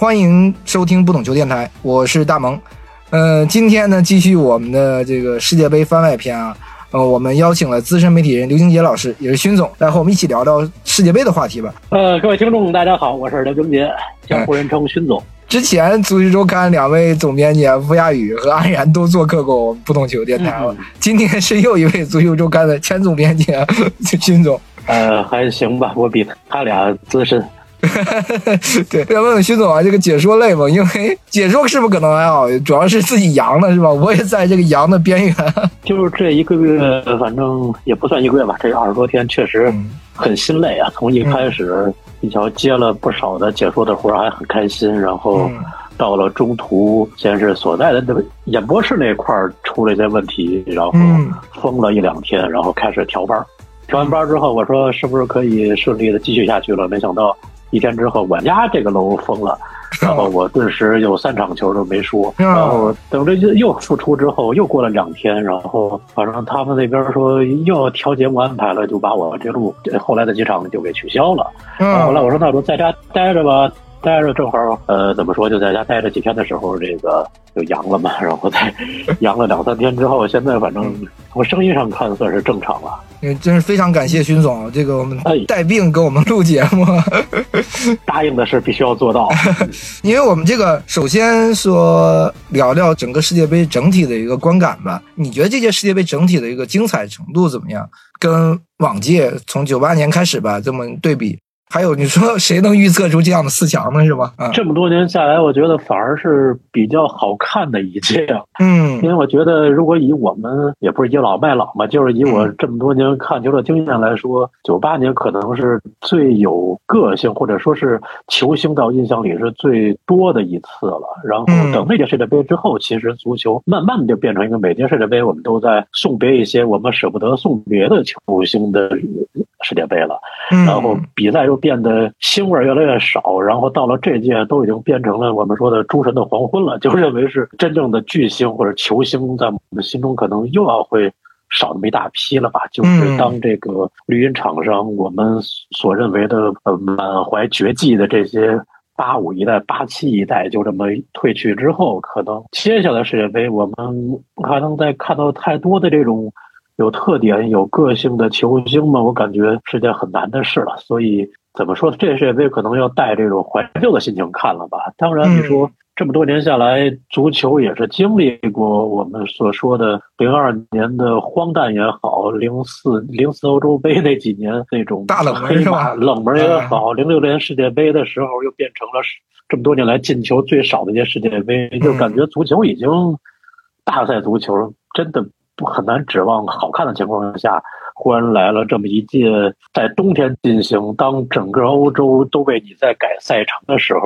欢迎收听不懂球电台，我是大萌。呃，今天呢，继续我们的这个世界杯番外篇啊。呃，我们邀请了资深媒体人刘晶杰老师，也是勋总，来和我们一起聊聊世界杯的话题吧。呃，各位听众，大家好，我是刘晶杰，江湖人称勋总。之前足球周刊两位总编辑傅亚宇和安然都做客过我们不懂球电台了。今天是又一位足球周刊的前总编辑勋总。呃，还行吧，我比他俩资深。对，要问问徐总啊，这个解说累吗？因为解说是不是可能还好，主要是自己阳了是吧？我也在这个阳的边缘。就是这一个月，反正也不算一个月吧，这二十多天确实很心累啊。从一开始，你瞧接了不少的解说的活，还很开心，然后到了中途，先是所在的那个演播室那块儿出了一些问题，然后封了一两天，然后开始调班。调完班之后，我说是不是可以顺利的继续下去了？没想到。一天之后，我家这个楼封了，然后我顿时有三场球都没输。然后等着又又复出之后，又过了两天，然后反正他们那边说又要调节目安排了，就把我这路后来的几场就给取消了。后来我说那我就在家待着吧。待着正好，呃，怎么说？就在家待着几天的时候，这个就阳了嘛。然后再 阳了两三天之后，现在反正从声音上看算是正常了。嗯，真是非常感谢勋总，这个我们带病给我们录节目，答应的事必须要做到。因为我们这个首先说聊聊整个世界杯整体的一个观感吧。你觉得这届世界杯整体的一个精彩程度怎么样？跟往届从九八年开始吧，这么对比。还有，你说谁能预测出这样的四强呢？是吧？这么多年下来，我觉得反而是比较好看的一届。嗯，因为我觉得，如果以我们也不是倚老卖老嘛，就是以我这么多年看球的经验来说，九八年可能是最有个性，或者说是球星到印象里是最多的一次了。然后等那届世界杯之后，其实足球慢慢的就变成一个每届世界杯我们都在送别一些我们舍不得送别的球星的世界杯了。然后比赛又。变得腥味越来越少，然后到了这届都已经变成了我们说的诸神的黄昏了，就认为是真正的巨星或者球星，在我们心中可能又要会少那么一大批了吧？就是当这个绿茵场上我们所认为的呃满怀绝技的这些八五一代、八七一代就这么退去之后，可能接下来世界杯我们还能再看到太多的这种有特点、有个性的球星嘛？我感觉是件很难的事了，所以。怎么说？这世界杯可能要带这种怀旧的心情看了吧？当然，你说这么多年下来，足球也是经历过我们所说的零二年的荒诞也好，零四零四欧洲杯那几年那种大冷门是吧？冷门也好，零六年世界杯的时候又变成了这么多年来进球最少的一届世界杯，就感觉足球已经大赛足球真的不很难指望好看的情况下。忽然来了这么一届，在冬天进行，当整个欧洲都为你在改赛程的时候，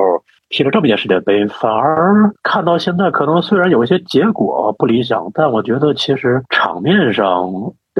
踢了这么一届世界杯，反而看到现在，可能虽然有一些结果不理想，但我觉得其实场面上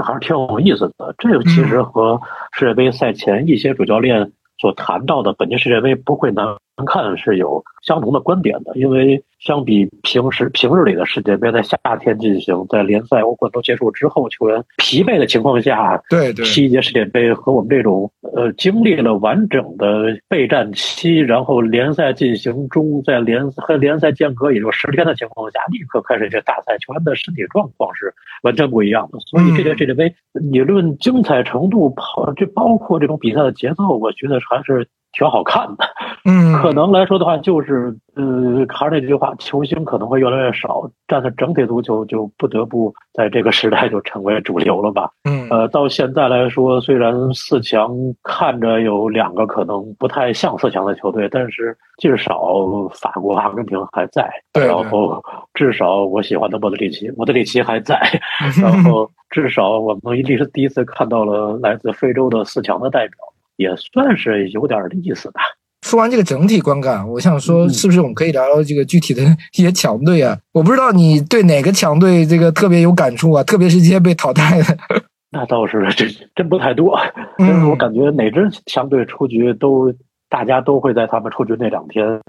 还是挺有意思的。这个其实和世界杯赛前一些主教练所谈到的本届世界杯不会难看是有相同的观点的，因为。相比平时平日里的世界杯，在夏天进行，在联赛、欧冠都结束之后，球员疲惫的情况下，对对，踢一届世界杯，和我们这种呃经历了完整的备战期，然后联赛进行中，在联和联赛间隔也就十天的情况下，立刻开始这大赛，球员的身体状况是完全不一样的。所以这届世界杯，你论精彩程度，跑这包括这种比赛的节奏，我觉得还是。挺好看的，嗯，可能来说的话，就是呃，还是那句话，球星可能会越来越少，但是整体足球就不得不在这个时代就成为主流了吧，嗯，呃，到现在来说，虽然四强看着有两个可能不太像四强的球队，但是至少法国、阿根廷还在，然后至少我喜欢的莫德里奇，莫德里奇还在，然后至少我们历史第一次看到了来自非洲的四强的代表。也算是有点意思吧。说完这个整体观感，我想说，是不是我们可以聊聊这个具体的一些强队啊？我不知道你对哪个强队这个特别有感触啊？特别是这些被淘汰的。那倒是真真不太多，但是我感觉哪支强队出局都，大家都会在他们出局那两天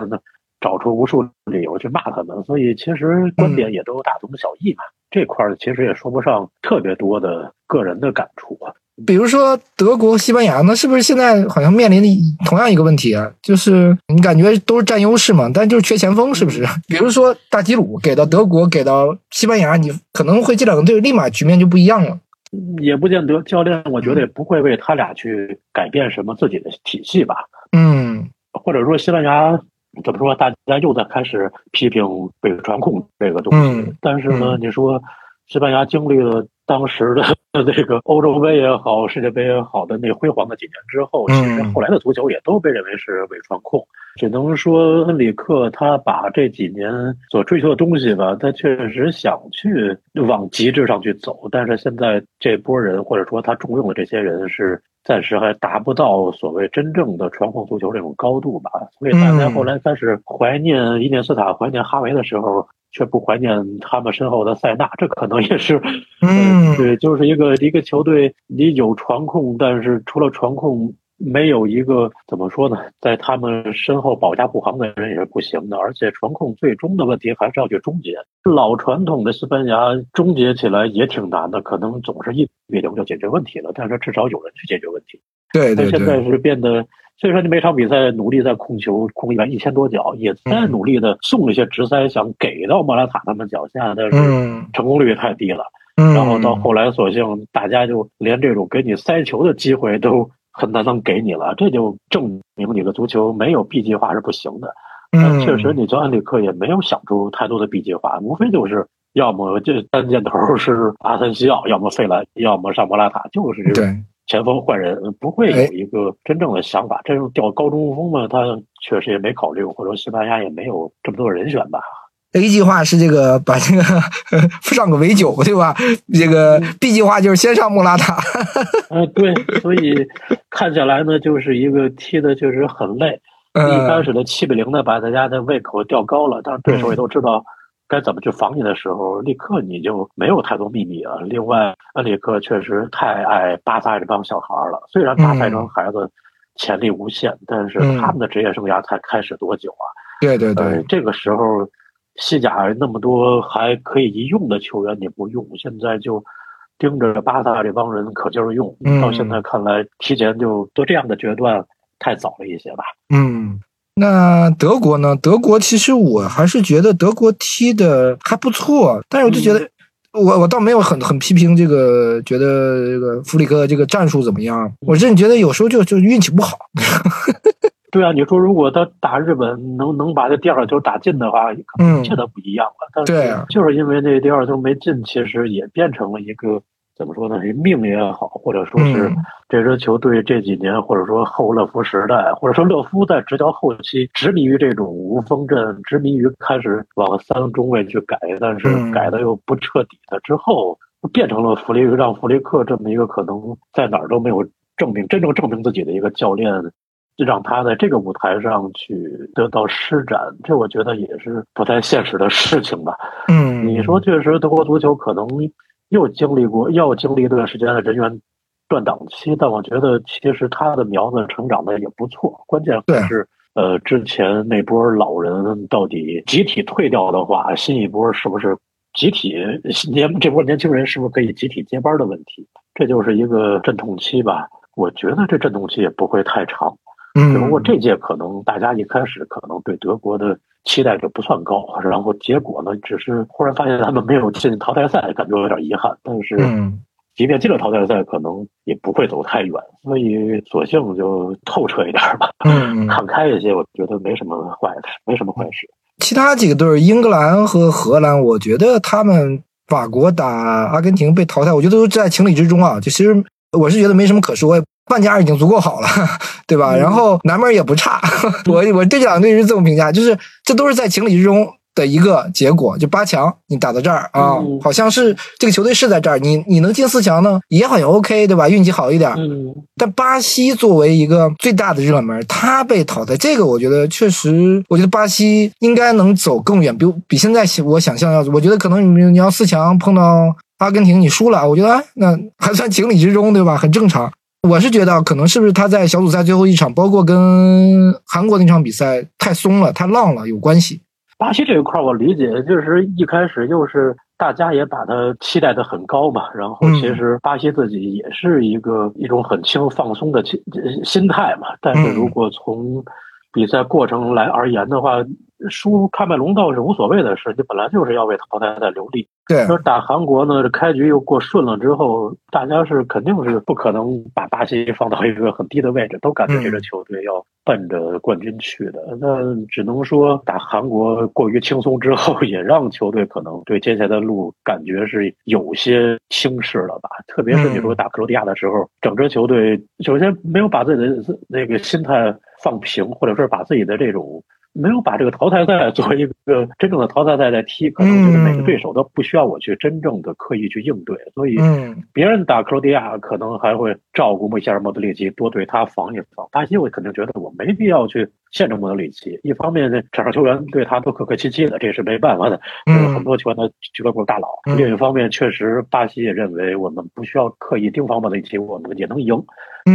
找出无数理由去骂他们，所以其实观点也都大同小异嘛。这块儿其实也说不上特别多的个人的感触啊。比如说德国、西班牙，那是不是现在好像面临的同样一个问题啊？就是你感觉都是占优势嘛，但就是缺前锋，是不是？比如说大吉鲁给到德国，给到西班牙，你可能会这两个队立马局面就不一样了。也不见得，教练我觉得也不会为他俩去改变什么自己的体系吧。嗯，或者说西班牙怎么说？大家又在开始批评北传控这个东西，但是呢，你说西班牙经历了。当时的 那个欧洲杯也好，世界杯也好的那辉煌的几年之后，其实后来的足球也都被认为是伪传控。只能说恩里克他把这几年所追求的东西吧，他确实想去往极致上去走，但是现在这波人或者说他重用的这些人是暂时还达不到所谓真正的传控足球这种高度吧。所以大家后来开始怀念伊涅斯塔、怀念哈维的时候。却不怀念他们身后的塞纳，这可能也是，嗯，对，就是一个一个球队，你有传控，但是除了传控，没有一个怎么说呢，在他们身后保驾护航的人也是不行的。而且传控最终的问题还是要去终结。老传统的西班牙终结起来也挺难的，可能总是一比零就解决问题了，但是至少有人去解决问题。对对对。现在是变得。所以说，你每场比赛努力在控球，控一百一千多脚，也在努力的送一些直塞，想给到莫拉塔他们脚下，但是成功率太低了。然后到后来，索性大家就连这种给你塞球的机会都很难能给你了，这就证明你的足球没有 B 计划是不行的。嗯，确实，你做安里克也没有想出太多的 B 计划，无非就是要么这单箭头是阿森西奥，要么费兰，要么上莫拉塔，就是这种。前锋换人不会有一个真正的想法，这种调高中锋嘛，他确实也没考虑，或者说西班牙也没有这么多人选吧。A 计划是这个把这个 上个围九，对吧？这个 B 计划就是先上莫拉塔。嗯，对，所以看起来呢，就是一个踢的确实很累。一开始的七比零呢，把大家的胃口吊高了，但是对手也都知道。该怎么去防你的时候，立刻你就没有太多秘密了。另外，恩里克确实太爱巴萨这帮小孩了。虽然巴萨这帮孩子潜力无限，但是他们的职业生涯才开始多久啊？对对对，这个时候西甲那么多还可以一用的球员你不用，现在就盯着巴萨这帮人可劲儿用。到现在看来，提前就做这样的决断太早了一些吧？嗯。那德国呢？德国其实我还是觉得德国踢的还不错，但是我就觉得，我我倒没有很很批评这个，觉得这个弗里克这个战术怎么样？我真的觉得有时候就就运气不好。对啊，你说如果他打日本能能把这第二球打进的话，可能一切都不一样了。但是就是因为那第二球没进，其实也变成了一个。怎么说呢？命也好，或者说是这支球队这几年，或者说后勒夫时代，或者说勒夫在执教后期，执迷于这种无锋阵，执迷于开始往三中卫去改，但是改的又不彻底的之后，变成了弗雷让弗雷克这么一个可能在哪儿都没有证明真正证明自己的一个教练，让他在这个舞台上去得到施展，这我觉得也是不太现实的事情吧。嗯，你说确实德国足球可能。又经历过，又经历一段时间的人员断档期，但我觉得其实他的苗子成长的也不错。关键还是呃，之前那波老人到底集体退掉的话，新一波是不是集体年这波年轻人是不是可以集体接班的问题？这就是一个阵痛期吧。我觉得这阵痛期也不会太长。只不过这届可能大家一开始可能对德国的期待值不算高，然后结果呢，只是忽然发现他们没有进淘汰赛，感觉有点遗憾。但是，即便进了淘汰赛，可能也不会走太远，所以索性就透彻一点吧，看开一些，我觉得没什么坏的，没什么坏事。其他几个队，英格兰和荷兰，我觉得他们法国打阿根廷被淘汰，我觉得都在情理之中啊。就其实我是觉得没什么可说。半加二已经足够好了，对吧？然后南门也不差，我我对这两队是这么评价，就是这都是在情理之中的一个结果。就八强你打到这儿啊，好像是这个球队是在这儿，你你能进四强呢，也好像 OK，对吧？运气好一点。但巴西作为一个最大的热门，他被淘汰，这个我觉得确实，我觉得巴西应该能走更远，比比现在我想象要，我觉得可能你你要四强碰到阿根廷，你输了，我觉得那还算情理之中，对吧？很正常。我是觉得可能是不是他在小组赛最后一场，包括跟韩国那场比赛太松了、太浪了有关系。巴西这一块，我理解就是一开始又是大家也把他期待的很高嘛，然后其实巴西自己也是一个一种很轻放松的心心态嘛。但是如果从比赛过程来而言的话，输喀麦隆倒是无所谓的事，你本来就是要为淘汰赛留力。对，那打韩国呢？这开局又过顺了之后，大家是肯定是不可能把巴西放到一个很低的位置，都感觉这支球队要奔着冠军去的。那只能说打韩国过于轻松之后，也让球队可能对接下来的路感觉是有些轻视了吧。特别是你说打克罗地亚的时候，整支球队首先没有把自己的那个心态放平，或者说把自己的这种。没有把这个淘汰赛作为一个真正的淘汰赛在踢，可能觉得每个对手都不需要我去真正的刻意去应对，所以别人打克罗地亚可能还会照顾一下莫德里奇，多对他防一防。巴西我肯定觉得我没必要去限制莫德里奇，一方面呢，场上球员对他都客客气气的，这是没办法的，有很多球员的俱乐部大佬。另一方面，确实巴西也认为我们不需要刻意盯防莫德里奇，我们也能赢。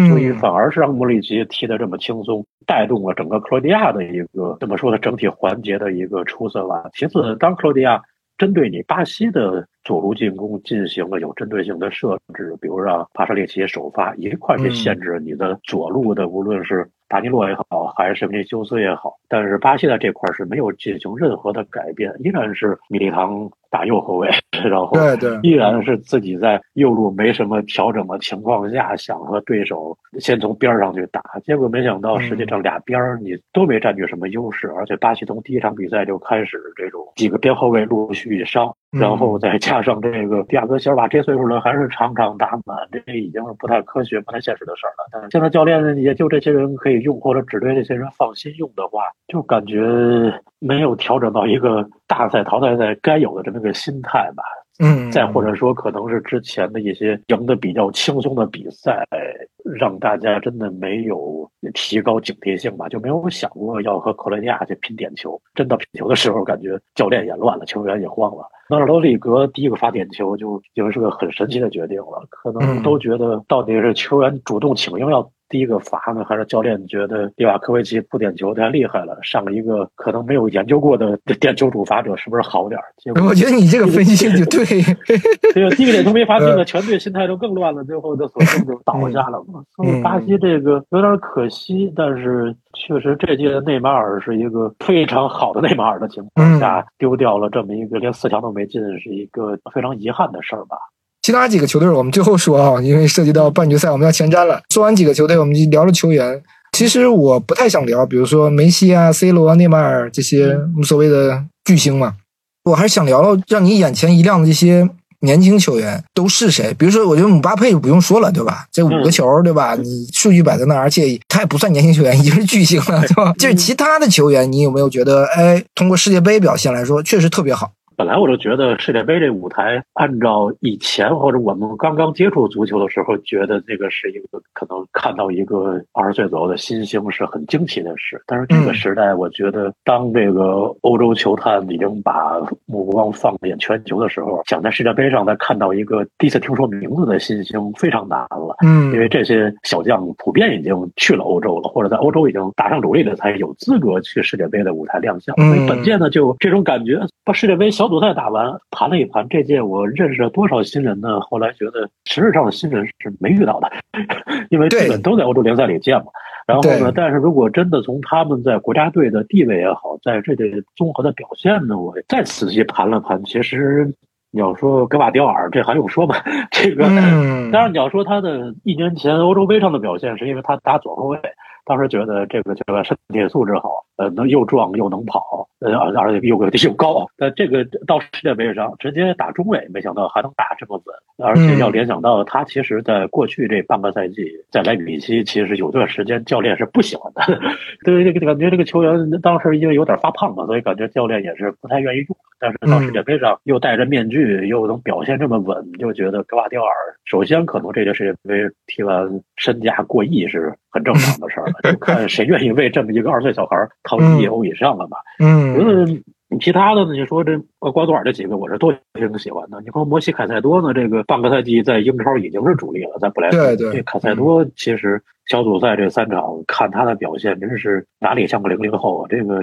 所以反而是让莫里奇踢得这么轻松，带动了整个克罗地亚的一个怎么说呢？整体环节的一个出色吧。其次，当克罗地亚针对你巴西的左路进攻进行了有针对性的设置，比如让帕沙列奇首发，一块去限制你的左路的，无论是达尼洛也好，还是皮尼修斯也好。但是巴西在这块是没有进行任何的改变，依然是米利唐。打右后卫，然后对对，依然是自己在右路没什么调整的情况下，想和对手先从边上去打，结果没想到实际上俩边你都没占据什么优势，而且巴西从第一场比赛就开始这种几个边后卫陆续伤，然后再加上这个迪亚哥席尔瓦这岁数了还是场场打满，这已经是不太科学、不太现实的事儿了。但是现在教练也就这些人可以用，或者只对这些人放心用的话，就感觉没有调整到一个大赛淘汰赛该有的这么。个心态吧，嗯，再或者说，可能是之前的一些赢得比较轻松的比赛，让大家真的没有提高警惕性吧，就没有想过要和克罗地亚去拼点球。真到拼球的时候，感觉教练也乱了，球员也慌了。纳尔多里格第一个发点球，就已经是个很神奇的决定了，可能都觉得到底是球员主动请缨要。第一个罚呢，还是教练觉得利瓦科维奇不点球太厉害了，上了一个可能没有研究过的 点球主罚者，是不是好点结果我觉得你这个分析就对。对，第一个点球没罚进呢，全队心态都更乱了，最后的索性就倒下了嘛。所以巴西这个有点可惜，但是确实这届内马尔是一个非常好的内马尔的情况下，丢掉了这么一个连四强都没进，是一个非常遗憾的事儿吧。其他几个球队我们最后说啊，因为涉及到半决赛，我们要前瞻了。说完几个球队，我们就聊了球员。其实我不太想聊，比如说梅西啊、C 罗、内马尔这些所谓的巨星嘛。我还是想聊聊让你眼前一亮的这些年轻球员都是谁。比如说，我觉得姆巴佩就不用说了，对吧？这五个球，对吧？你数据摆在那儿，而且他也不算年轻球员，已经是巨星了，对吧？就是其他的球员，你有没有觉得，哎，通过世界杯表现来说，确实特别好？本来我就觉得世界杯这舞台，按照以前或者我们刚刚接触足球的时候，觉得这个是一个可能看到一个二十岁左右的新星是很惊奇的事。但是这个时代，我觉得当这个欧洲球探已经把目光放眼全球的时候，想在世界杯上再看到一个第一次听说名字的新星非常难了。嗯，因为这些小将普遍已经去了欧洲了，或者在欧洲已经打上主力的，才有资格去世界杯的舞台亮相。所以本届呢，就这种感觉，把世界杯小。组赛打完，盘了一盘，这届我认识了多少新人呢？后来觉得实质上的新人是没遇到的，因为基本都在欧洲联赛里见嘛。然后呢，但是如果真的从他们在国家队的地位也好，在这个综合的表现呢，我再仔细盘了盘，其实你要说格瓦迪奥尔，这还用说吗？这个，当然你要说他的一年前欧洲杯上的表现，是因为他打左后卫。当时觉得这个这个身体素质好，呃，能又壮又能跑，呃，而且又又高。但这个到世界杯上直接打中卫，没想到还能打这么稳。而且要联想到他其实在过去这半个赛季在莱比锡，其实有段时间教练是不喜欢的。对这个感觉，这个球员当时因为有点发胖嘛，所以感觉教练也是不太愿意用。但是到世界杯上又戴着面具，又能表现这么稳，就觉得格瓦迪奥尔首先可能这届世界杯踢完身价过亿是很正常的事儿了。就看谁愿意为这么一个二岁小孩 掏一亿欧以上了吧？嗯，觉得其他的呢，你说这瓜多尔这几个，我是都挺喜欢的。你说摩西凯塞多呢，这个半个赛季在英超已经是主力了，在布莱顿。对对，凯塞多其实小组赛这三场看他的表现，真是哪里像个零零后啊！这个。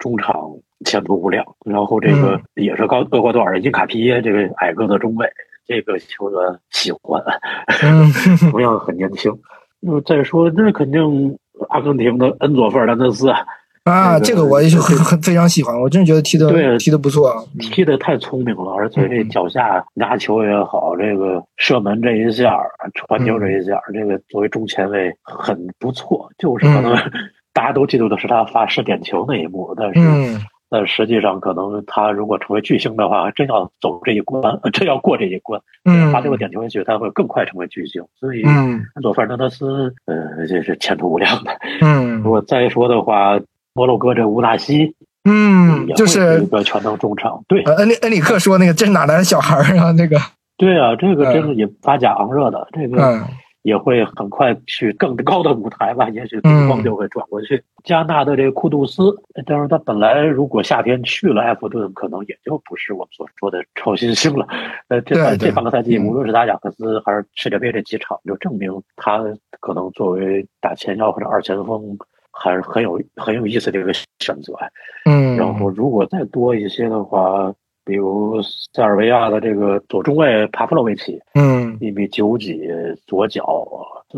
中场前途无量。然后这个也是高厄瓜多尔的因卡皮耶，这个矮个子中卫，这个球员喜欢，同样很年轻。那么再说，那肯定阿根廷的恩佐费尔南德斯。啊，这个我也是很很非常喜欢，我真的觉得踢的踢的不错，踢的太聪明了，而且这脚下拿球也好，这个射门这一下，传球这一下，这个作为中前卫很不错。就是可能 大家都记住的是他发射点球那一幕，但是但实际上可能他如果成为巨星的话，真要走这一关，真要过这一关，发这个点球也许，他会更快成为巨星。所以，佐费尔南德斯，呃，这是前途无量的。嗯，如果再说的话。摩洛哥这乌纳西，嗯，就是一个全能中场。对，恩里恩里克说那个这是哪来的小孩啊？那个，对啊，这个真是也发甲昂热的，这个也会很快去更高的舞台吧？也许灯光就会转过去。加纳的这个库杜斯，但是他本来如果夏天去了埃弗顿，可能也就不是我们所说的超新星了。呃，这这半个赛季，无论是打雅克斯还是世界杯这几场，就证明他可能作为打前腰或者二前锋。还是很有很有意思的一个选择，嗯，然后如果再多一些的话，比如塞尔维亚的这个左中卫帕夫洛维奇，嗯，一米九几，左脚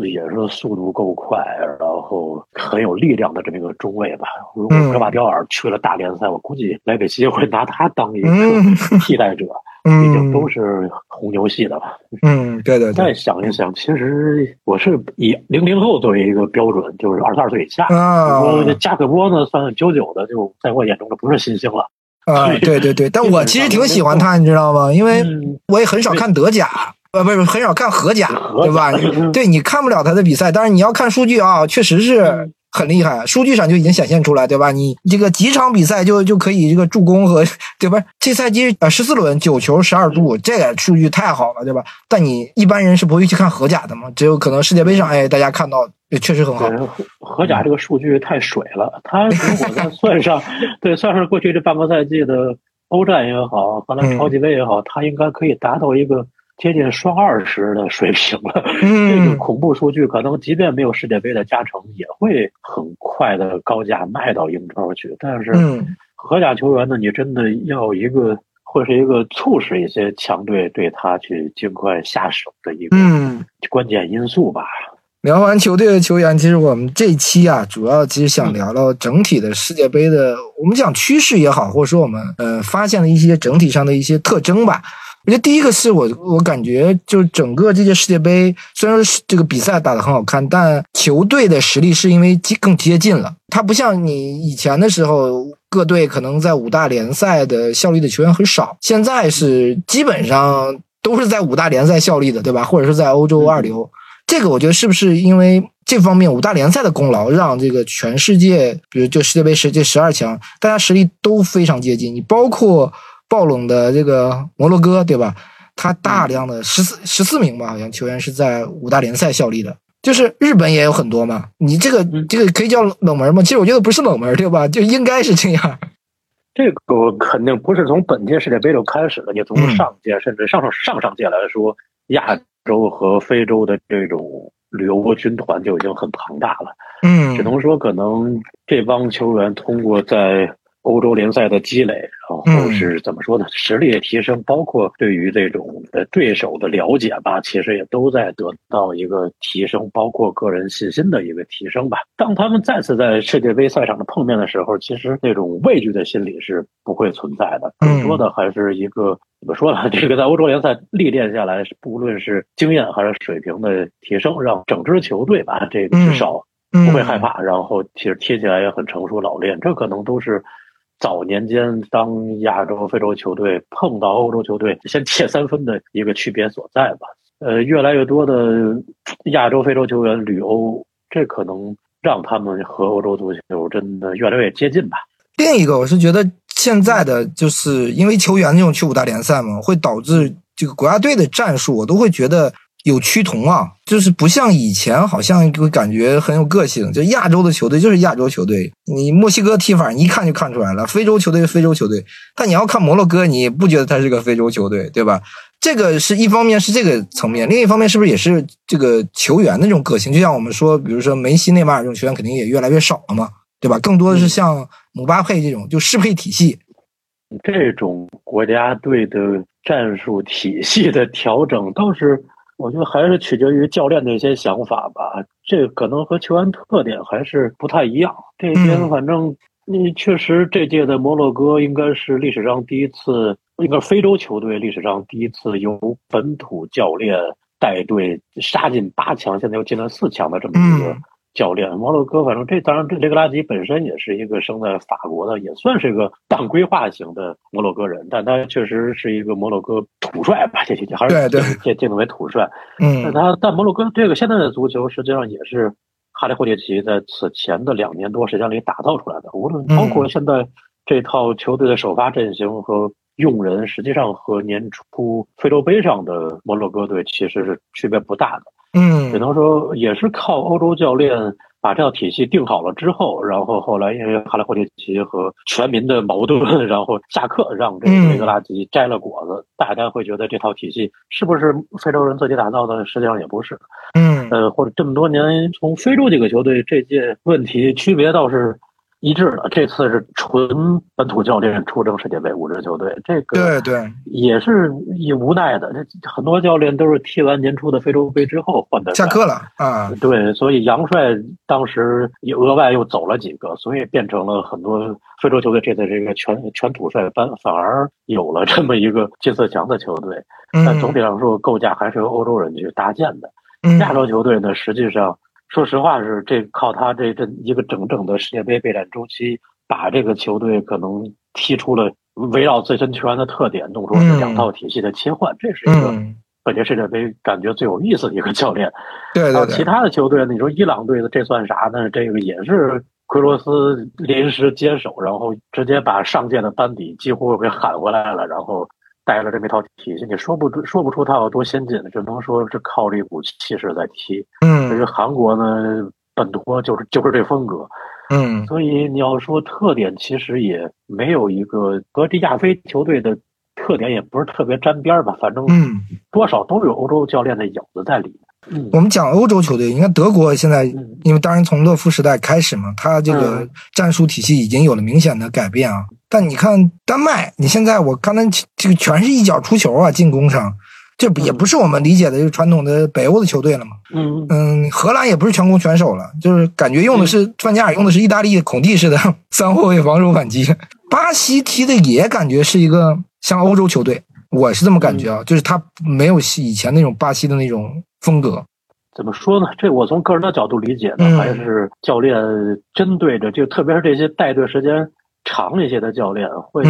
也是速度够快，然后很有力量的这么一个中卫吧。如果格瓦迪奥尔去了大联赛，我估计莱比锡会拿他当一个替代者。毕竟都是红牛系的吧？嗯，对对。再想一想，其实我是以零零后作为一个标准，就是二十二岁以下。啊，说加克波呢，算九九的，就在我眼中就不是新星了。啊，对对对，但 我其实挺喜欢他，你知道吗？因为我也很少看德甲，呃，不是很少看荷甲，对吧？对你看不了他的比赛，但是你要看数据啊，确实是。很厉害，数据上就已经显现出来，对吧？你这个几场比赛就就可以这个助攻和对吧？这赛季呃十四轮九球十二助，这个数据太好了，对吧？但你一般人是不会去看荷甲的嘛？只有可能世界杯上，哎，大家看到确实很好。荷甲这个数据太水了，他如果再 算上，对，算上过去这半个赛季的欧战也好，荷兰超级杯也好，他应该可以达到一个。接近双二十的水平了，这个恐怖数据可能即便没有世界杯的加成，也会很快的高价卖到英超去。但是，荷甲球员呢，你真的要一个，会是一个促使一些强队对他去尽快下手的一个关键因素吧。聊完球队的球员，其实我们这期啊，主要其实想聊聊整体的世界杯的，我们讲趋势也好，或者说我们呃发现了一些整体上的一些特征吧。我觉得第一个是我，我感觉就是整个这届世界杯，虽然说这个比赛打得很好看，但球队的实力是因为更接近了。它不像你以前的时候，各队可能在五大联赛的效力的球员很少，现在是基本上都是在五大联赛效力的，对吧？或者是在欧洲二流。这个我觉得是不是因为这方面五大联赛的功劳，让这个全世界，比如就世界杯世界十二强，大家实力都非常接近。你包括。爆冷的这个摩洛哥，对吧？他大量的十四十四名吧，好像球员是在五大联赛效力的。就是日本也有很多嘛。你这个这个可以叫冷门吗？其实我觉得不是冷门，对吧？就应该是这样。这个肯定不是从本届世界杯就开始的，你从上届甚至上上上上届来说，亚洲和非洲的这种旅游军团就已经很庞大了。嗯，只能说可能这帮球员通过在。欧洲联赛的积累，然后是怎么说呢？实力的提升，包括对于这种呃对手的了解吧，其实也都在得到一个提升，包括个人信心的一个提升吧。当他们再次在世界杯赛场的碰面的时候，其实那种畏惧的心理是不会存在的，更多的还是一个怎么说呢？这个在欧洲联赛历练下来，不论是经验还是水平的提升，让整支球队吧，这个至少不会害怕，然后其实踢起来也很成熟老练，这可能都是。早年间，当亚洲、非洲球队碰到欧洲球队，先切三分的一个区别所在吧。呃，越来越多的 亚洲、非洲球员旅欧，这可能让他们和欧洲足球真的越来越接近吧。另一个，我是觉得现在的就是因为球员这种去五大联赛嘛，会导致这个国家队的战术，我都会觉得。有趋同啊，就是不像以前，好像会感觉很有个性。就亚洲的球队就是亚洲球队，你墨西哥踢法你一看就看出来了。非洲球队非洲球队，但你要看摩洛哥，你不觉得他是个非洲球队，对吧？这个是一方面是这个层面，另一方面是不是也是这个球员的这种个性？就像我们说，比如说梅西、内马尔这种球员肯定也越来越少了嘛。对吧？更多的是像姆巴佩这种就适配体系。这种国家队的战术体系的调整，倒是我觉得还是取决于教练的一些想法吧。这可能和球员特点还是不太一样。这边反正你确实这届的摩洛哥应该是历史上第一次，应该非洲球队历史上第一次由本土教练带队杀进八强，现在又进了四强的这么一个。教练摩洛哥，反正这当然，这雷格拉吉本身也是一个生在法国的，也算是一个半规划型的摩洛哥人，但他确实是一个摩洛哥土帅吧，这这还是界定为土帅。嗯，他但摩洛哥这个现在的足球，实际上也是哈利霍蒂奇在此前的两年多时间里打造出来的。无论包括现在这套球队的首发阵型和用人，实际上和年初非洲杯上的摩洛哥队其实是区别不大的。嗯，只能说也是靠欧洲教练把这套体系定好了之后，然后后来因为哈雷霍蒂奇和全民的矛盾，然后下课让这个雷格拉吉摘了果子，大家会觉得这套体系是不是非洲人自己打造的？实际上也不是。嗯，呃，或者这么多年从非洲几个球队这届问题区别倒是。一致的，这次是纯本土教练出征世界杯五支球队，这个对对也是也无奈的。这很多教练都是踢完年初的非洲杯之后换的，下课了啊。对，所以杨帅当时也额外又走了几个，所以变成了很多非洲球队这次这个全全土帅班，反而有了这么一个进四强的球队。但总体上说，构架还是由欧洲人去搭建的。亚洲球队呢，实际上。说实话，是这靠他这这一个整整的世界杯备战周期，把这个球队可能踢出了围绕自身球员的特点，弄出两套体系的切换。这是一个本届世界杯感觉最有意思的一个教练。对对对。其他的球队，你说伊朗队的这算啥呢？这个也是奎罗斯临时接手，然后直接把上届的班底几乎给喊回来了，然后。带了这么一套体系，你说不说不出他有多先进，只能说是靠这股气势在踢。嗯，至于韩国呢，本土就是就是这风格。嗯，所以你要说特点，其实也没有一个和这亚非球队的特点也不是特别沾边吧。反正嗯，多少都有欧洲教练的影子在里面。我们讲欧洲球队，你看德国现在，因为当然从勒夫时代开始嘛，他这个战术体系已经有了明显的改变啊。但你看丹麦，你现在我刚才这个全是一脚出球啊，进攻上，这也不是我们理解的这个传统的北欧的球队了嘛。嗯嗯，荷兰也不是全攻全守了，就是感觉用的是范加尔用的是意大利孔蒂式的 三后卫防守反击。巴西踢的也感觉是一个像欧洲球队，我是这么感觉啊，就是他没有以前那种巴西的那种。风格怎么说呢？这我从个人的角度理解呢，还是教练针对着，就特别是这些带队时间长一些的教练，会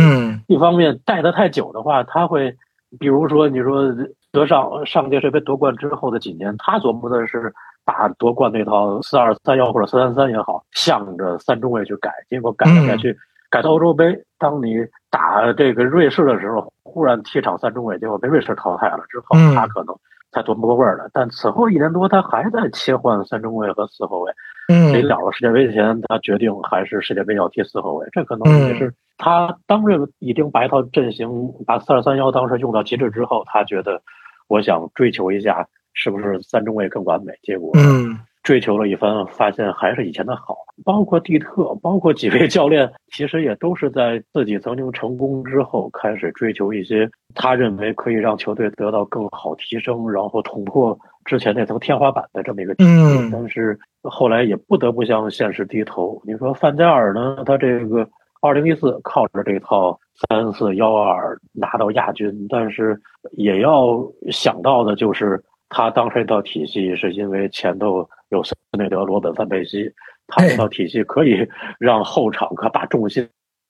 一方面带的太久的话，他会，比如说你说德尚上届世界杯夺冠之后的几年，他琢磨的是把夺冠那套四二三幺或者四三三也好，向着三中卫去改，结果改来改去，改到欧洲杯，当你打这个瑞士的时候，忽然踢场三中卫，结果被瑞士淘汰了之后，他可能。才夺不过味儿了，但此后一年多，他还在切换三中卫和四后卫。嗯，临了世界杯前，他决定还是世界杯要踢四后卫。这可能也是他当任已经把一套阵型把四二三幺当时用到极致之后，他觉得我想追求一下是不是三中卫更完美。结果，嗯。追求了一番，发现还是以前的好。包括蒂特，包括几位教练，其实也都是在自己曾经成功之后，开始追求一些他认为可以让球队得到更好提升，然后捅破之前那层天花板的这么一个体系。但是后来也不得不向现实低头。你说范加尔呢？他这个二零一四靠着这套三四幺二拿到亚军，但是也要想到的就是。他当时这套体系是因为前头有斯内德、罗本、范佩西，他这套体系可以让后场可把重心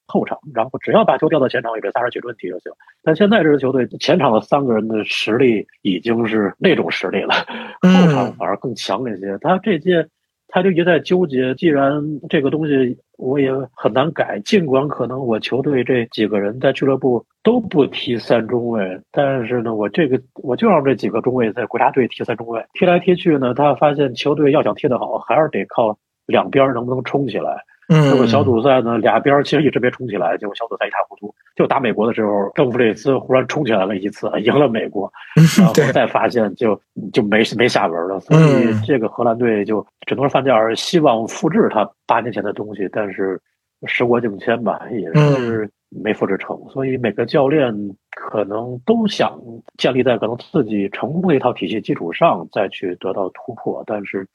后场，然后只要把球调到前场，也这仨人解决问题就行。但现在这支球队前场的三个人的实力已经是那种实力了，后场反而更强一些。他这届。他就一再纠结，既然这个东西我也很难改，尽管可能我球队这几个人在俱乐部都不踢三中卫，但是呢，我这个我就让这几个中卫在国家队踢三中卫，踢来踢去呢，他发现球队要想踢得好，还是得靠两边能不能冲起来。结果小组赛呢，俩边其实一直没冲起来，结果小组赛一塌糊涂。就打美国的时候，邓弗里斯忽然冲起来了一次，赢了美国，然后再发现就就没没下文了。所以这个荷兰队就只能范加尔希望复制他八年前的东西，但是时过境迁吧，也是没复制成。所以每个教练可能都想建立在可能自己成功的一套体系基础上再去得到突破，但是。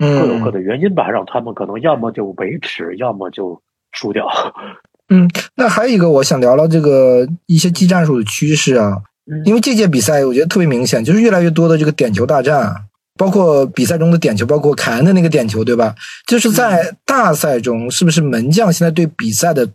各有各的原因吧，让他们可能要么就维持，要么就输掉。嗯，那还有一个，我想聊聊这个一些技战术的趋势啊。因为这届比赛我觉得特别明显，就是越来越多的这个点球大战，包括比赛中的点球，包括凯恩的那个点球，对吧？就是在大赛中，是不是门将现在对比赛的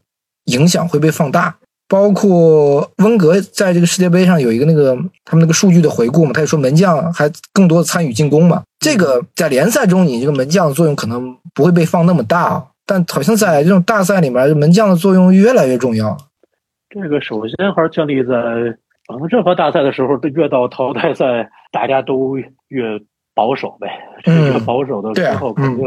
影响会被放大？包括温格在这个世界杯上有一个那个他们那个数据的回顾嘛，他就说门将还更多的参与进攻嘛。这个在联赛中，你这个门将的作用可能不会被放那么大，但好像在这种大赛里面，门将的作用越来越重要。这个首先还是建立在可能任何大赛的时候，越到淘汰赛，大家都越保守呗。越保守的时候，肯定。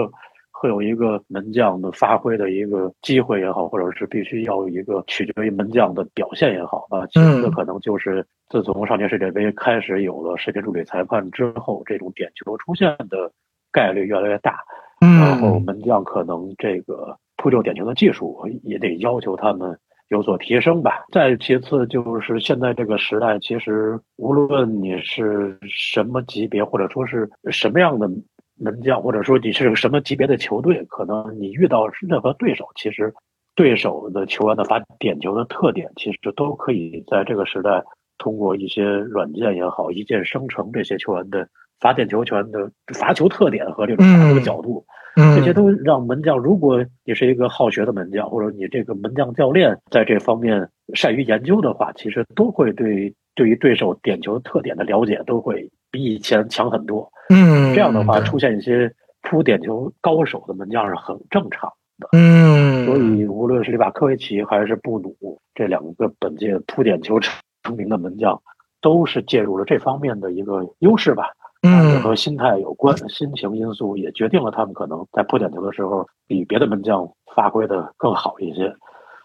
会有一个门将的发挥的一个机会也好，或者是必须要有一个取决于门将的表现也好啊。其次可能就是自从上届世界杯开始有了视频助理裁判之后，这种点球出现的概率越来越大。然后门将可能这个扑救点球的技术也得要求他们有所提升吧。再其次就是现在这个时代，其实无论你是什么级别，或者说是什么样的。门将，或者说你是个什么级别的球队，可能你遇到任何对手，其实对手的球员的罚点球的特点，其实都可以在这个时代通过一些软件也好，一键生成这些球员的罚点球权的罚球特点和这种罚球角度，这些都让门将，如果你是一个好学的门将，或者你这个门将教练在这方面善于研究的话，其实都会对对于对手点球特点的了解都会比以前强很多。嗯，这样的话出现一些扑点球高手的门将是很正常的。嗯，所以无论是里瓦科维奇还是布努这两个本届扑点球成名的门将，都是介入了这方面的一个优势吧。嗯，和心态有关，心情因素也决定了他们可能在扑点球的时候比别的门将发挥的更好一些。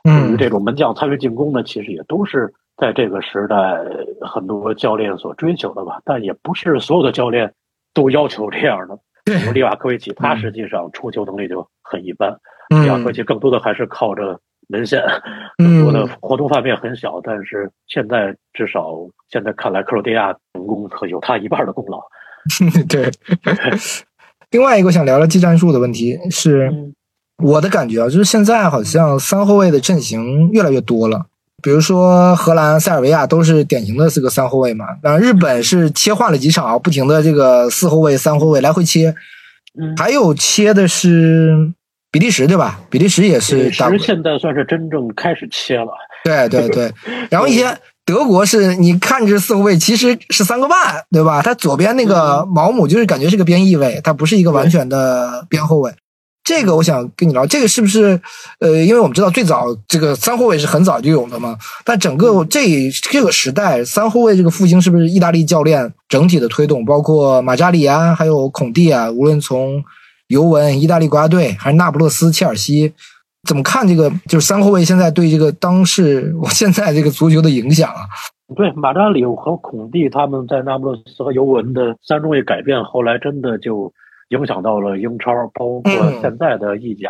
嗯，于这种门将参与进攻呢，其实也都是在这个时代很多教练所追求的吧。但也不是所有的教练。都要求这样的，比如利瓦科维奇，他实际上出球能力就很一般。利瓦科维奇更多的还是靠着门线，更多的活动范围很小。但是现在至少现在看来，克罗地亚成功有他一半的功劳。对。另外一个想聊聊技战术的问题是，我的感觉啊，就是现在好像三后卫的阵型越来越多了。比如说荷兰、塞尔维亚都是典型的这个三后卫嘛，然后日本是切换了几场，不停的这个四后卫、三后卫来回切，嗯，还有切的是比利时对吧？比利时也是，比利时现在算是真正开始切了，对对对，然后一些德国是你看着四后卫其实是三个半对吧？他左边那个毛姆就是感觉是个边翼位，他不是一个完全的边后卫。这个我想跟你聊，这个是不是呃，因为我们知道最早这个三后卫是很早就有的嘛，但整个这这个时代三后卫这个复兴是不是意大利教练整体的推动？包括马扎里啊，还有孔蒂啊，无论从尤文、意大利国家队还是那不勒斯、切尔西，怎么看这个就是三后卫现在对这个当时我现在这个足球的影响啊？对，马扎里和孔蒂他们在那不勒斯和尤文的三中卫改变，后来真的就。影响到了英超，包括现在的意甲，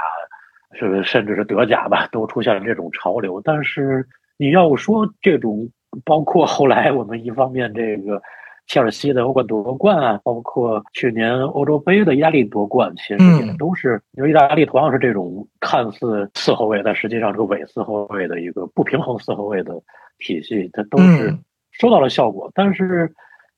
是甚至是德甲吧，都出现了这种潮流。但是你要说这种，包括后来我们一方面这个切尔西的欧冠夺冠啊，包括去年欧洲杯的意大利夺冠，其实也都是因为意大利同样是这种看似四后卫，但实际上是个伪四后卫的一个不平衡四后卫的体系，它都是收到了效果。但是。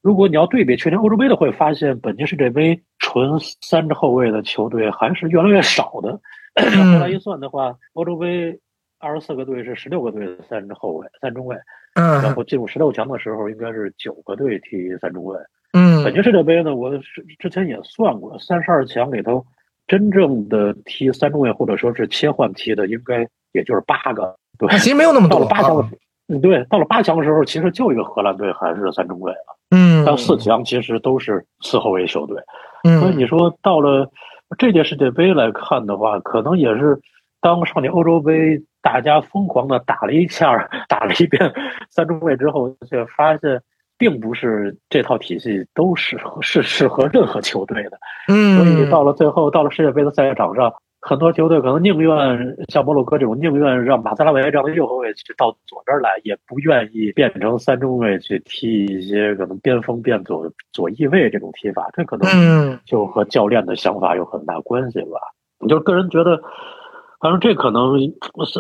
如果你要对比去年欧洲杯的，会发现本届世界杯纯三支后卫的球队还是越来越少的。后来一算的话，欧洲杯二十四个队是十六个队的三支后卫、三中卫。嗯。然后进入十六强的时候，应该是九个队踢三中卫。嗯。本届世界杯呢，我是之前也算过，三十二强里头真正的踢三中卫或者说是切换踢的，应该也就是八个。对，其实没有那么多。到了八强，嗯，对，到了八强的时候，其实就一个荷兰队还是三中卫了。嗯，到四强其实都是四后卫球队，嗯，所以你说到了这届世界杯来看的话，可能也是当上届欧洲杯大家疯狂的打了一下，打了一遍三中卫之后，却发现并不是这套体系都适合是适合任何球队的。嗯，所以到了最后，到了世界杯的赛场上。很多球队可能宁愿像摩洛哥这种，宁愿让马萨拉维这样的右后卫去到左边来，也不愿意变成三中卫去踢一些可能边锋变左左翼位这种踢法。这可能就和教练的想法有很大关系吧。我就个人觉得，反正这可能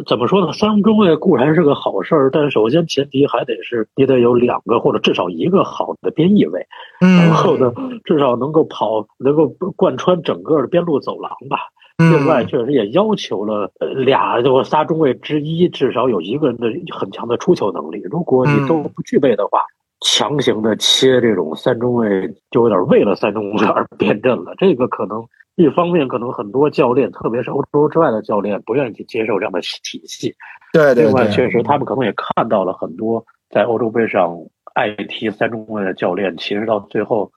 怎么说呢？三中卫固然是个好事儿，但首先前提还得是你得有两个或者至少一个好的边翼位，然后呢，至少能够跑，能够贯穿整个的边路走廊吧。另外，确实也要求了俩就仨中卫之一，至少有一个人的很强的出球能力。如果你都不具备的话，强行的切这种三中卫，就有点为了三中卫而变阵了。这个可能一方面，可能很多教练，特别是欧洲之外的教练，不愿意去接受这样的体系。对对。另外，确实他们可能也看到了很多在欧洲杯上爱踢三中卫的教练，其实到最后。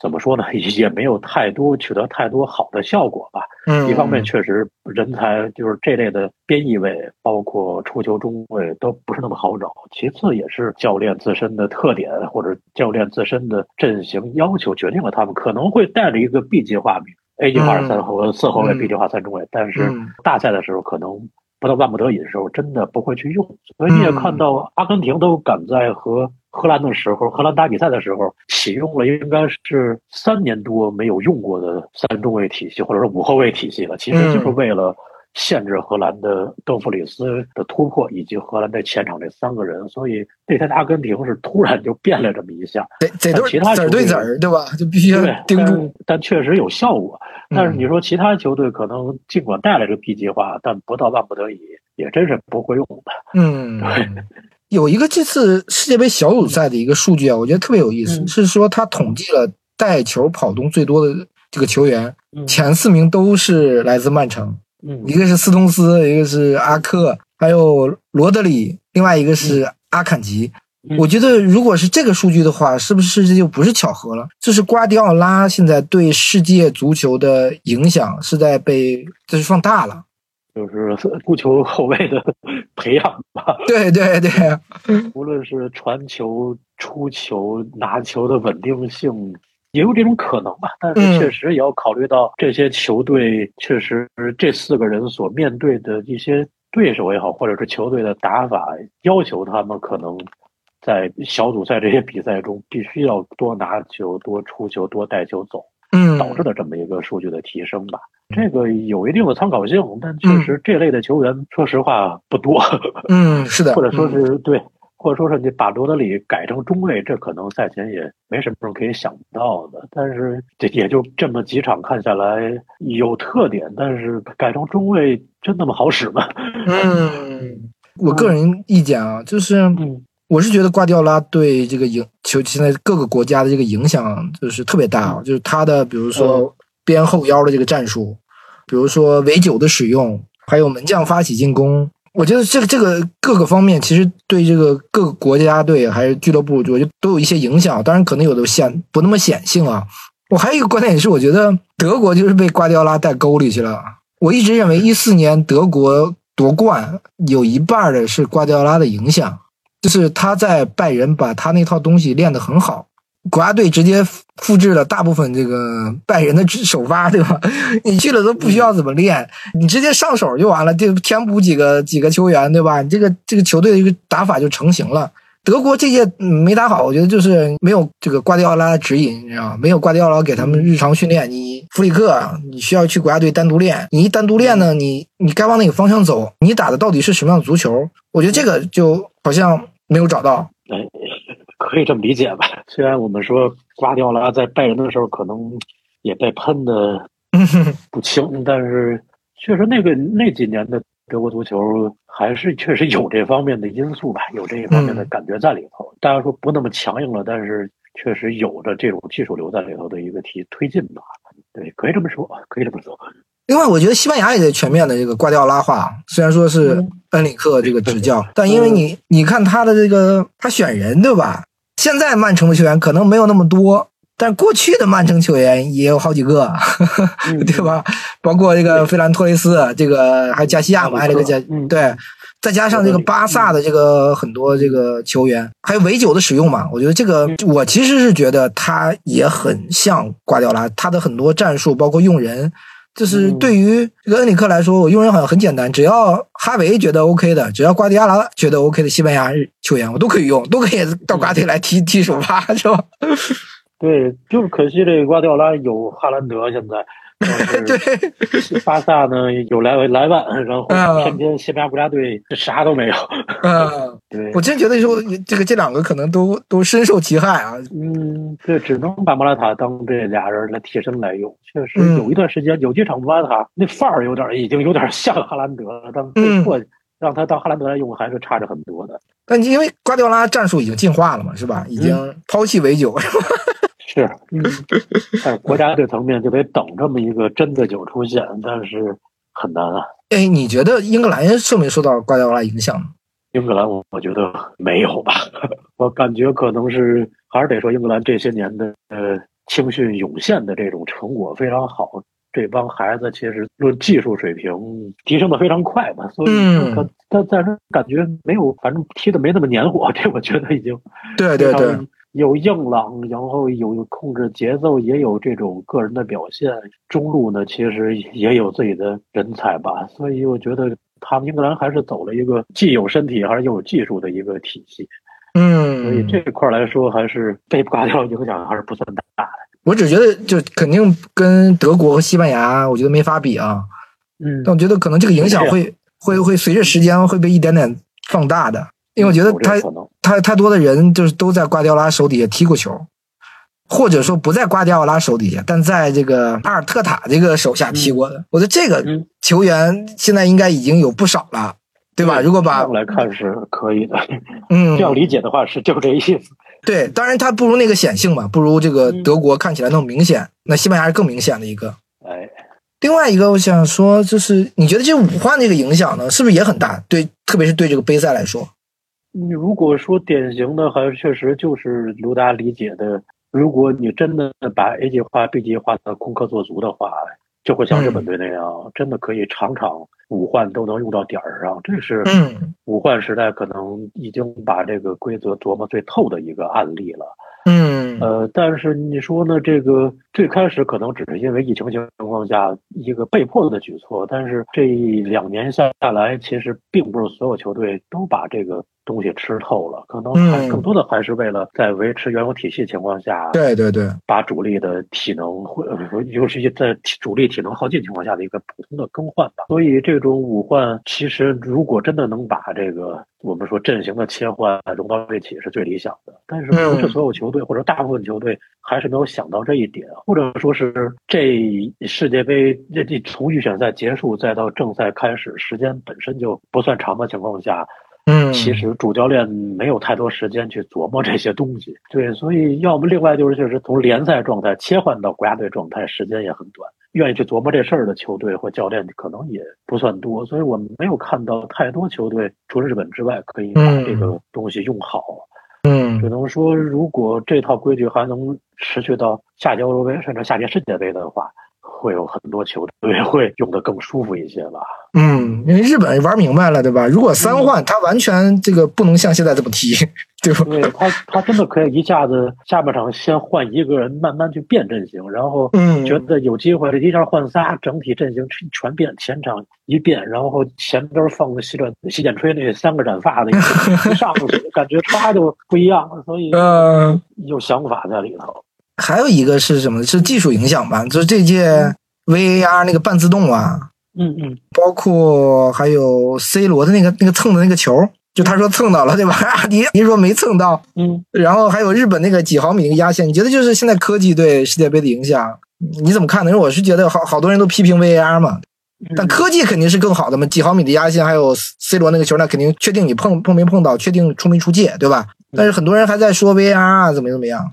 怎么说呢？也没有太多取得太多好的效果吧。嗯，一方面确实人才就是这类的边翼位，包括出球中卫都不是那么好找。其次也是教练自身的特点或者教练自身的阵型要求决定了他们可能会带着一个 B 计划名 A 计划是三后四后卫，B 计划三中卫，但是大赛的时候可能不到万不得已的时候真的不会去用。所以你也看到阿根廷都赶在和。荷兰的时候，荷兰打比赛的时候启用了应该是三年多没有用过的三中卫体系，或者说五后卫体系了。其实就是为了限制荷兰的邓弗里斯的突破，以及荷兰在前场这三个人。所以那天阿根廷是突然就变了这么一下，这这其他子对子儿对吧？就必须要盯住，但确实有效果。但是你说其他球队可能尽管带来这 B 计划，但不到万不得已也真是不会用的。嗯，对。有一个这次世界杯小组赛的一个数据啊，我觉得特别有意思，是说他统计了带球跑动最多的这个球员，前四名都是来自曼城，一个是斯通斯，一个是阿克，还有罗德里，另外一个是阿坎吉。我觉得如果是这个数据的话，是不是这就不是巧合了？就是瓜迪奥拉现在对世界足球的影响是在被就是放大了。就是足球后卫的培养吧。对对对，无论是传球、出球、拿球的稳定性，也有这种可能吧。但是确实也要考虑到这些球队，确实这四个人所面对的一些对手也好，或者是球队的打法，要求他们可能在小组赛这些比赛中，必须要多拿球、多出球、多带球走，嗯，导致的这么一个数据的提升吧。这个有一定的参考性，但确实这类的球员，说实话不多。嗯，是的，或者说是对，或者说是你把罗德里改成中卫，这可能赛前也没什么人可以想到的。但是这也就这么几场看下来有特点，但是改成中卫真那么好使吗？嗯，我个人意见啊，就是我是觉得瓜迪奥拉对这个影球现在各个国家的这个影响就是特别大，就是他的比如说。边后腰的这个战术，比如说围九的使用，还有门将发起进攻，我觉得这个这个各个方面其实对这个各个国家队还是俱乐部，我觉得都有一些影响。当然，可能有的显不那么显性啊。我还有一个观点也是，我觉得德国就是被瓜迪奥拉带沟里去了。我一直认为一四年德国夺冠有一半的是瓜迪奥拉的影响，就是他在拜仁把他那套东西练得很好。国家队直接复制了大部分这个拜仁的首发，对吧？你去了都不需要怎么练，你直接上手就完了，就填补几个几个球员，对吧？你这个这个球队的一个打法就成型了。德国这届没打好，我觉得就是没有这个瓜迪奥拉的指引，你知道吗？没有瓜迪奥拉给他们日常训练。你弗里克，你需要去国家队单独练，你一单独练呢，你你该往哪个方向走？你打的到底是什么样的足球？我觉得这个就好像没有找到。可以这么理解吧？虽然我们说瓜迪奥拉在拜仁的时候可能也被喷的 不轻，但是确实那个那几年的德国足球还是确实有这方面的因素吧，有这一方面的感觉在里头。大家说不那么强硬了，但是确实有着这种技术流在里头的一个提推进吧。对，可以这么说，可以这么说。另外，我觉得西班牙也在全面的这个瓜迪奥拉化，虽然说是恩里克这个执教，但因为你你看他的这个他选人对吧？现在曼城的球员可能没有那么多，但过去的曼城球员也有好几个，嗯 对吧？包括这个费兰托雷斯，这个还有加西亚嘛，还有这个加嗯对，再加上这个巴萨的这个很多这个球员，还有维九的使用嘛，我觉得这个我其实是觉得他也很像瓜迪奥拉，他的很多战术包括用人。就是对于这个恩里克来说，我用人好像很简单，只要哈维觉得 OK 的，只要瓜迪奥拉觉得 OK 的西班牙球员，我都可以用，都可以到瓜迪来踢踢首发，是吧？对，就是可惜这个瓜迪奥拉有哈兰德，现在。对，巴萨呢有莱莱万，然后嗯偏偏西班牙国家队啥都没有。嗯，对，我真觉得说这个这两个可能都都深受其害啊。嗯，对，只能把莫拉塔当这俩人来替身来用。确实嗯有一段时间，有几场莫拉塔那范儿有点，已经有点像哈兰德了，但被迫让他当哈兰德来用，还是差着很多的。但因为瓜迪奥拉战术已经进化了嘛，是吧？已经抛弃围九，是，嗯，但是国家这层面就得等这么一个真的酒出现，但是很难啊。哎，你觉得英格兰受没受到瓜迪奥拉影响呢？英格兰，我我觉得没有吧，我感觉可能是还是得说英格兰这些年的呃青训涌现的这种成果非常好，这帮孩子其实论技术水平提升的非常快嘛，所以嗯。他他暂时感觉没有，反正踢的没那么黏糊，这我觉得已经对对对，有硬朗，然后有控制节奏，也有这种个人的表现。中路呢，其实也有自己的人才吧，所以我觉得他们英格兰还是走了一个既有身体还是又有技术的一个体系。嗯，所以这块来说，还是被瓜迪奥影响还是不算大的。我只觉得就肯定跟德国和西班牙，我觉得没法比啊。嗯但我觉得可能这个影响会会会随着时间会被一点点放大的，因为我觉得他他太多的人就是都在瓜迪奥拉手底下踢过球，或者说不在瓜迪奥拉手底下，但在这个阿尔特塔这个手下踢过的。我觉得这个球员现在应该已经有不少了，对吧？如果把来看是可以的，嗯，这样理解的话是就这意思。对，当然他不如那个显性嘛，不如这个德国看起来那么明显，那西班牙是更明显的一个。哎。另外一个，我想说，就是你觉得这五换这个影响呢，是不是也很大？对，特别是对这个杯赛来说。你如果说典型的，还是确实就是刘达理解的，如果你真的把 A 计划、B 计划的功课做足的话，就会像日本队那样，嗯、真的可以场场五换都能用到点儿上。这是五换时代可能已经把这个规则琢磨最透的一个案例了。嗯，呃，但是你说呢？这个最开始可能只是因为疫情情况下一个被迫的举措，但是这两年下下来，其实并不是所有球队都把这个东西吃透了，可能还更多的还是为了在维持原有体系情况下，对对对，把主力的体能，或尤其在主力体能耗尽情况下的一个普通的更换吧。所以这种五换，其实如果真的能把这个我们说阵型的切换融到一起，是最理想的。但是不是所有球队或者大部分球队还是没有想到这一点，或者说是这世界杯这这从预选赛结束再到正赛开始，时间本身就不算长的情况下，嗯，其实主教练没有太多时间去琢磨这些东西。对，所以要么另外就是就是从联赛状态切换到国家队状态，时间也很短。愿意去琢磨这事儿的球队或教练可能也不算多，所以我们没有看到太多球队除了日本之外可以把这个东西用好。嗯，只能说，如果这套规矩还能持续到下届欧洲杯甚至下届世界杯的话，会有很多球队 会用的更舒服一些吧。嗯，因为日本玩明白了，对吧？如果三换，他完全这个不能像现在这么踢，对吧？对他，他真的可以一下子下半场先换一个人，慢慢去变阵型，然后嗯，觉得有机会这一下换仨，整体阵型全变，前场一变，然后前边放个洗转洗剪吹那三个染发的，一上去感觉唰就不一样了，所以嗯，有想法在里头。还有一个是什么？是技术影响吧？就是这届 VAR 那个半自动啊，嗯嗯，包括还有 C 罗的那个那个蹭的那个球，就他说蹭到了，对吧？阿迪你说没蹭到，嗯，然后还有日本那个几毫米那个压线，你觉得就是现在科技对世界杯的影响，你怎么看呢？因为我是觉得好好多人都批评 VAR 嘛，但科技肯定是更好的嘛，几毫米的压线，还有 C 罗那个球，那肯定确定你碰碰没碰到，确定出没出界，对吧？但是很多人还在说 VAR 啊，怎么怎么样。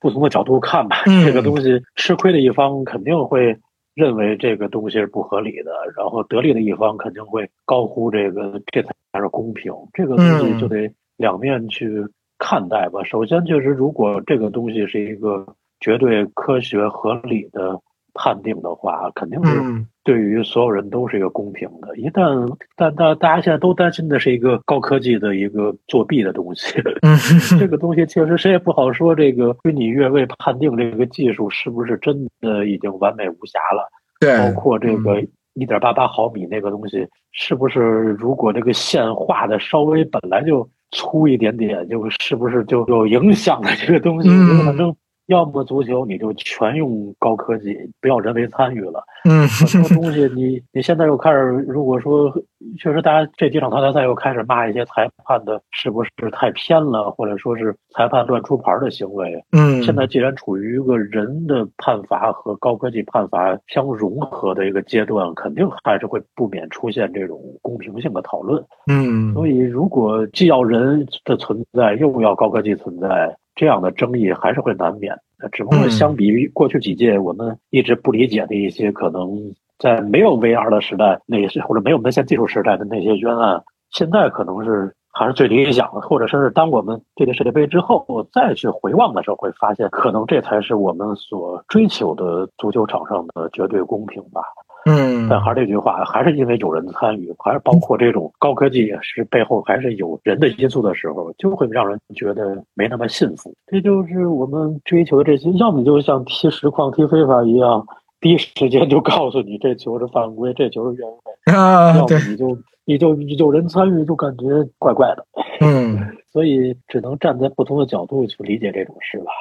不同的角度看吧，嗯、这个东西吃亏的一方肯定会认为这个东西是不合理的，然后得利的一方肯定会高呼这个这才是公平。这个东西就得两面去看待吧。首先就是如果这个东西是一个绝对科学合理的判定的话，肯定是对于所有人都是一个公平的。一旦但但大家现在都担心的是一个高科技的一个作弊的东西，这个东西确实谁也不好说。这个虚拟越位判定这个技术是不是真的已经完美无瑕了？对，包括这个一点八八毫米那个东西，是不是如果这个线画的稍微本来就。粗一点点，就是不是就有影响的这个东西？反正要么足球你就全用高科技，不要人为参与了。嗯，很多东西你你现在又开始，如果说确实大家这几场淘汰赛又开始骂一些裁判的，是不是太偏了，或者说是裁判乱出牌的行为？嗯，现在既然处于一个人的判罚和高科技判罚相融合的一个阶段，肯定还是会不免出现这种公平性的讨论。嗯，所以如果既要人的存在，又要高科技存在。这样的争议还是会难免，只不过相比于过去几届我们一直不理解的一些可能在没有 VR 的时代那些或者没有那些技术时代的那些冤案，现在可能是还是最理想的，或者说是当我们这届世界杯之后再去回望的时候，会发现可能这才是我们所追求的足球场上的绝对公平吧。嗯，但还是这句话，还是因为有人参与，还是包括这种高科技是背后还是有人的因素的时候，就会让人觉得没那么幸福。这就是我们追求的这些，要么就像踢实况、踢非法一样，第一时间就告诉你这球是犯规，这球是越位啊，要么你就你就有人参与，就感觉怪怪的。嗯，所以只能站在不同的角度去理解这种事吧。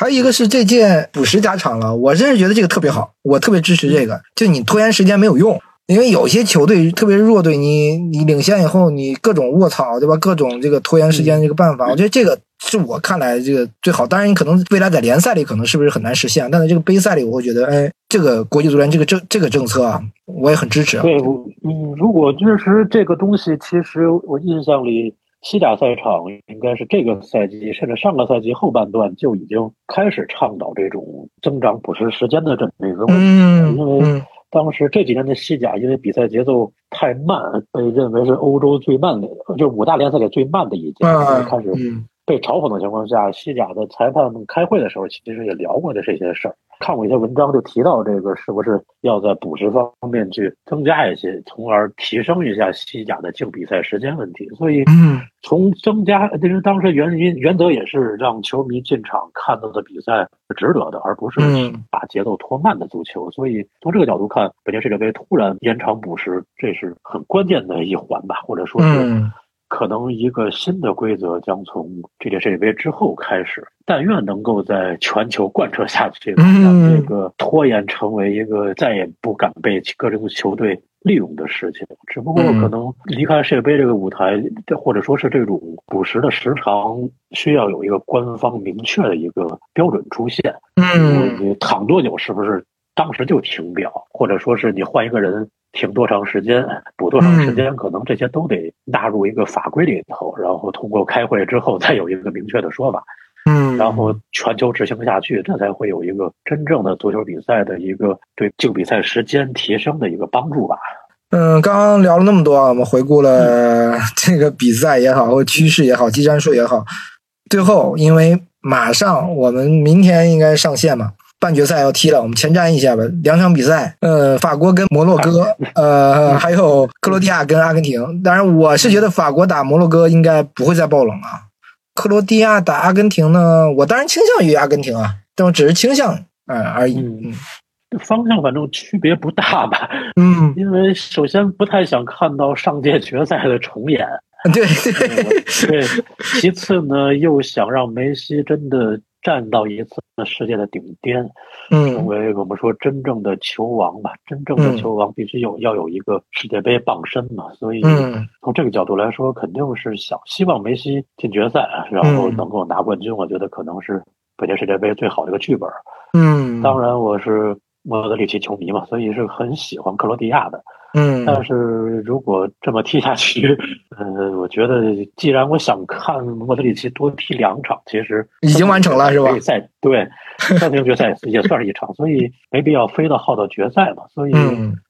还有一个是这届补时加场了，我真是觉得这个特别好，我特别支持这个。就你拖延时间没有用，因为有些球队特别弱队，你你领先以后，你各种卧槽，对吧？各种这个拖延时间这个办法，我觉得这个是我看来这个最好。当然，你可能未来在联赛里可能是不是很难实现，但在这个杯赛里，我会觉得，哎，这个国际足联这个政这个政策啊，我也很支持。对，嗯，如果支持这个东西，其实我印象里。西甲赛场应该是这个赛季，甚至上个赛季后半段就已经开始倡导这种增长补时时间的这么一个问题。因为当时这几年的西甲，因为比赛节奏太慢，被认为是欧洲最慢的，就是五大联赛里最慢的一届，开始。被嘲讽的情况下，西甲的裁判们开会的时候，其实也聊过的这些事儿。看过一些文章，就提到这个是不是要在补时方面去增加一些，从而提升一下西甲的净比赛时间问题。所以，从增加，其实当时原因原则也是让球迷进场看到的比赛是值得的，而不是把节奏拖慢的足球。所以，从这个角度看，北京世界杯突然延长补时，这是很关键的一环吧，或者说是。可能一个新的规则将从这届世界杯之后开始，但愿能够在全球贯彻下去，让这个拖延成为一个再也不敢被各种球队利用的事情。只不过可能离开世界杯这个舞台，或者说是这种补时的时长，需要有一个官方明确的一个标准出现。嗯，你躺多久是不是当时就停表，或者说是你换一个人？停多长时间，补多长时间，可能这些都得纳入一个法规里头，然后通过开会之后再有一个明确的说法，嗯，然后全球执行下去，这才会有一个真正的足球比赛的一个对竞比赛时间提升的一个帮助吧。嗯，刚刚聊了那么多，我们回顾了 这个比赛也好，或趋势也好，技战术也好，最后因为马上我们明天应该上线嘛。半决赛要踢了，我们前瞻一下吧。两场比赛，呃，法国跟摩洛哥，呃，还有克罗地亚跟阿根廷。当然，我是觉得法国打摩洛哥应该不会再爆冷啊。克罗地亚打阿根廷呢，我当然倾向于阿根廷啊，但我只是倾向嗯而已。嗯，方向反正区别不大吧。嗯，因为首先不太想看到上届决赛的重演。对对对。其次呢，又想让梅西真的。站到一次世界的顶尖，成为我们说真正的球王吧。真正的球王必须有要有一个世界杯傍身嘛。所以从这个角度来说，肯定是想希望梅西进决赛，然后能够拿冠军。我觉得可能是本届世界杯最好的一个剧本。嗯，当然我是莫德里奇球迷嘛，所以是很喜欢克罗地亚的。嗯，但是如果这么踢下去，呃，我觉得既然我想看莫德里奇多踢两场，其实已经完成了是吧？赛对，三平决赛也算是一场，所以没必要非得耗到决赛嘛。所以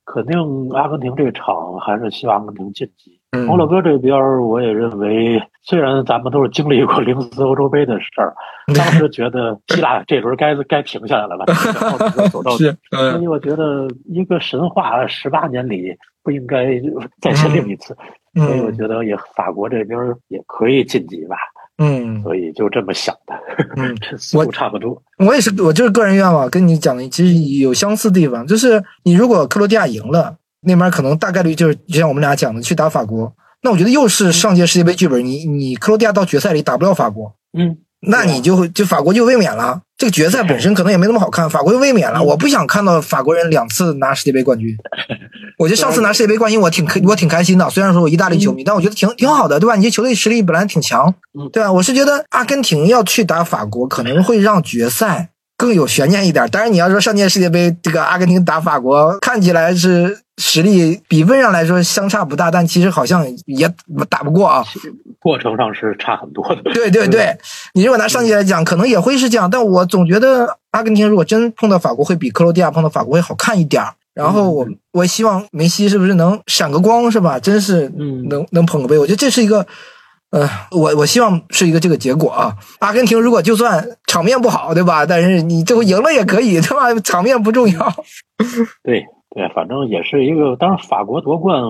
肯定阿根廷这场还是希望阿根廷晋级。嗯。摩洛哥这边，我也认为，虽然咱们都是经历过零四欧洲杯的事儿，当时觉得希腊这轮该该停下来了吧，然后就走到所以我觉得一个神话十八年里不应该再签订一次，所以我嗯觉得也法国这边也可以晋级吧，嗯。所以就这么想的，嗯，这思路差不多。我也是，我就是个人愿望，跟你讲的其实有相似地方，就是你如果克罗地亚赢了，那边可能大概率就是就像我们俩讲的去打法国，那我觉得又是上届世界杯剧本，你你克罗地亚到决赛里打不了法国，嗯，那你就会就法国就卫冕了。这个决赛本身可能也没那么好看，法国就卫冕了。我不想看到法国人两次拿世界杯冠军。我觉得上次拿世界杯冠军，我挺开我挺开心的。虽然说我意大利球迷，但我觉得挺挺好的，对吧？你这球队实力本来挺强嗯，对吧？我是觉得阿根廷要去打法国，可能会让决赛更有悬念一点。当然，你要说上届世界杯这个阿根廷打法国，看起来是实力比分上来说相差不大，但其实好像也打不过啊。过程上是差很多的。对对对，你如果拿上届来讲，可能也会是这样，但我总觉得阿根廷如果真碰到法国，会比克罗地亚碰到法国会好看一点儿。然后我嗯我希望梅西是不是能闪个光，是吧？真是嗯能能捧个杯，我觉得这是一个。呃，我我希望是一个这个结果啊。阿根廷如果就算场面不好，对吧？但是你最后赢了也可以，对吧？场面不重要。对对，反正也是一个，当然法国夺冠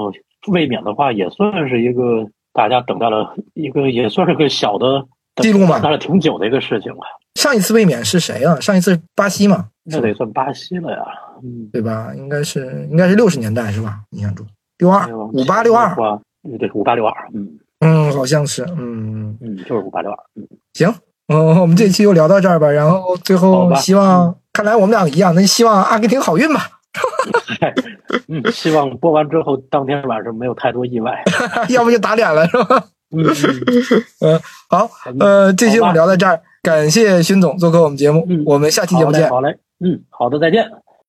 卫冕的话，也算是一个大家等待了一个，也算是个小的记录嘛等待了挺久的一个事情了。上一次卫冕是谁啊？上一次是巴西嘛，那得算巴西了呀，嗯，对吧？应该是应该是六十年代是吧？印象中六二五八六二对，五八六二，嗯嗯，好像是，嗯，嗯，就是五八六二，嗯，行，嗯，我们这期就聊到这儿吧。然后最后希望，看来我们俩一样，那希望阿根廷好运吧。嗯，希望播完之后当天晚上没有太多意外。要不就打脸了，是吧？嗯，嗯 好，呃，这期我们聊到这儿，感谢勋总做客我们节目，嗯我们下期节目见。好嘞，嗯，好的，再见。